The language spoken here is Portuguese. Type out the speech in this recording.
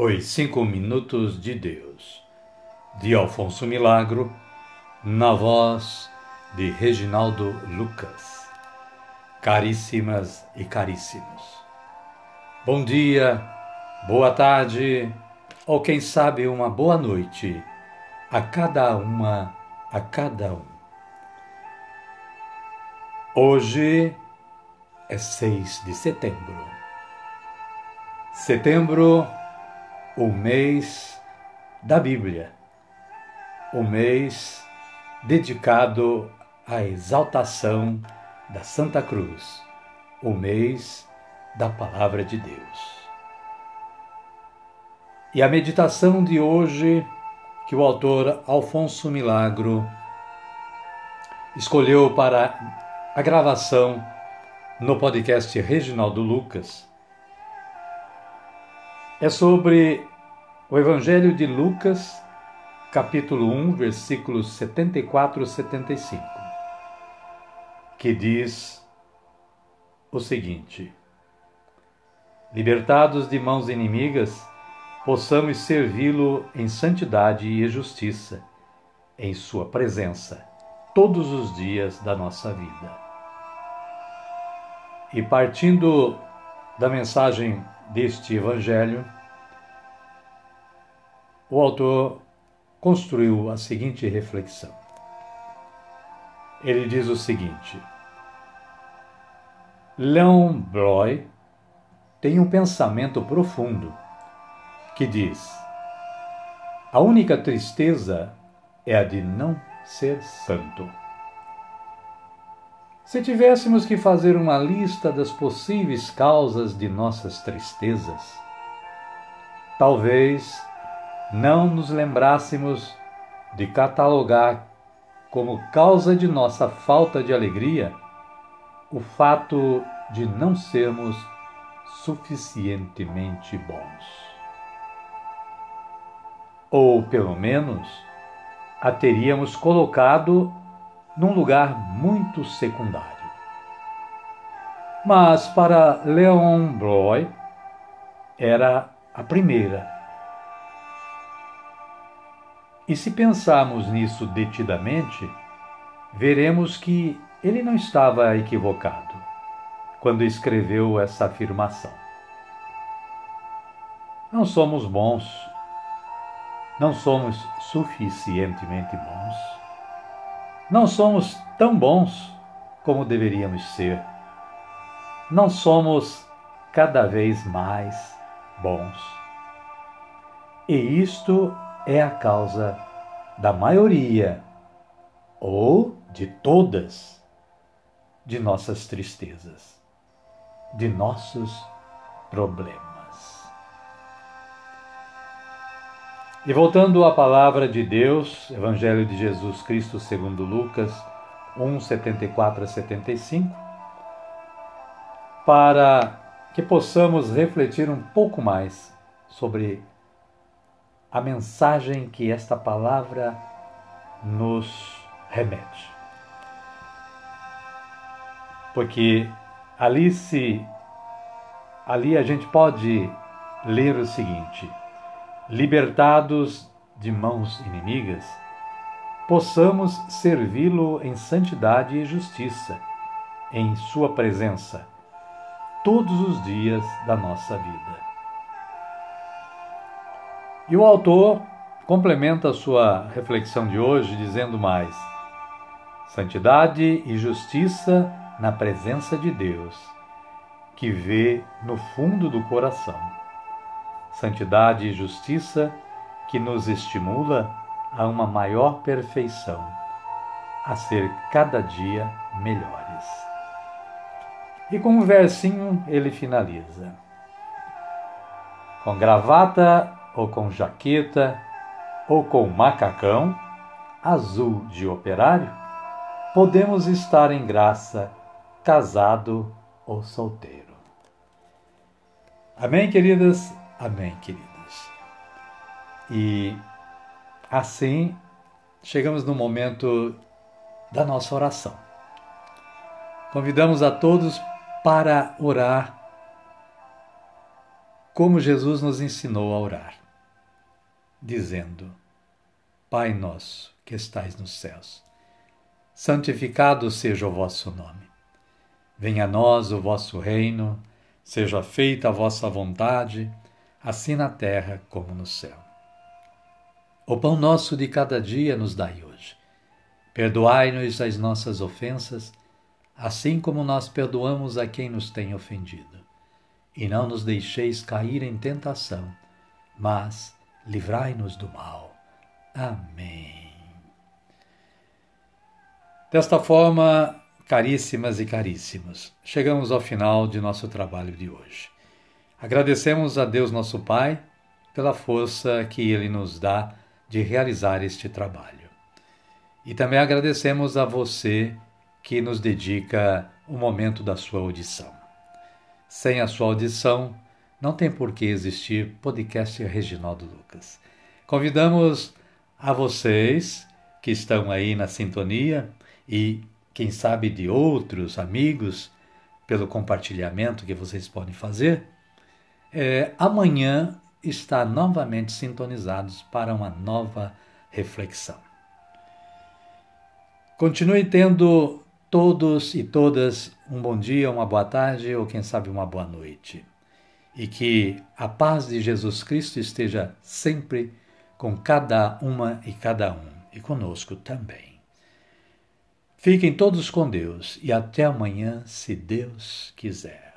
Os Cinco Minutos de Deus, de Alfonso Milagro, na voz de Reginaldo Lucas. Caríssimas e caríssimos, bom dia, boa tarde, ou quem sabe uma boa noite a cada uma, a cada um. Hoje é 6 de setembro. Setembro o mês da Bíblia, o mês dedicado à exaltação da Santa Cruz, o mês da Palavra de Deus. E a meditação de hoje, que o autor Alfonso Milagro escolheu para a gravação no podcast Reginaldo Lucas, é sobre o Evangelho de Lucas, capítulo 1, versículos 74 e 75, que diz o seguinte: Libertados de mãos inimigas, possamos servi-lo em santidade e justiça, em Sua presença, todos os dias da nossa vida. E partindo da mensagem deste Evangelho, o autor construiu a seguinte reflexão. Ele diz o seguinte: Leon Bloy tem um pensamento profundo que diz: a única tristeza é a de não ser santo. Se tivéssemos que fazer uma lista das possíveis causas de nossas tristezas, talvez não nos lembrássemos de catalogar como causa de nossa falta de alegria o fato de não sermos suficientemente bons. Ou, pelo menos, a teríamos colocado num lugar muito secundário. Mas para Leon Bloy era a primeira e se pensarmos nisso detidamente, veremos que ele não estava equivocado quando escreveu essa afirmação. Não somos bons, não somos suficientemente bons, não somos tão bons como deveríamos ser, não somos cada vez mais bons. E isto é a causa da maioria ou de todas de nossas tristezas, de nossos problemas. E voltando à palavra de Deus, Evangelho de Jesus Cristo segundo Lucas 1, 74 a 75, para que possamos refletir um pouco mais sobre a mensagem que esta palavra nos remete. Porque ali se ali a gente pode ler o seguinte: libertados de mãos inimigas, possamos servi-lo em santidade e justiça, em sua presença, todos os dias da nossa vida. E o autor complementa a sua reflexão de hoje dizendo mais: santidade e justiça na presença de Deus, que vê no fundo do coração. Santidade e justiça que nos estimula a uma maior perfeição, a ser cada dia melhores. E com um versinho ele finaliza: Com gravata ou com jaqueta, ou com macacão, azul de operário, podemos estar em graça, casado ou solteiro. Amém, queridas? Amém, queridos. E assim chegamos no momento da nossa oração. Convidamos a todos para orar como Jesus nos ensinou a orar, dizendo: Pai nosso que estais nos céus, santificado seja o vosso nome. Venha a nós o vosso reino, seja feita a vossa vontade, assim na terra como no céu. O pão nosso de cada dia nos dai hoje. Perdoai-nos as nossas ofensas, assim como nós perdoamos a quem nos tem ofendido. E não nos deixeis cair em tentação, mas livrai-nos do mal. Amém. Desta forma, caríssimas e caríssimos, chegamos ao final de nosso trabalho de hoje. Agradecemos a Deus nosso Pai pela força que Ele nos dá de realizar este trabalho. E também agradecemos a você que nos dedica o momento da sua audição. Sem a sua audição, não tem por que existir podcast Reginaldo Lucas. Convidamos a vocês que estão aí na sintonia e, quem sabe, de outros amigos, pelo compartilhamento que vocês podem fazer, é, amanhã está novamente sintonizados para uma nova reflexão. Continue tendo todos e todas um bom dia, uma boa tarde ou quem sabe uma boa noite. E que a paz de Jesus Cristo esteja sempre com cada uma e cada um e conosco também. Fiquem todos com Deus e até amanhã, se Deus quiser.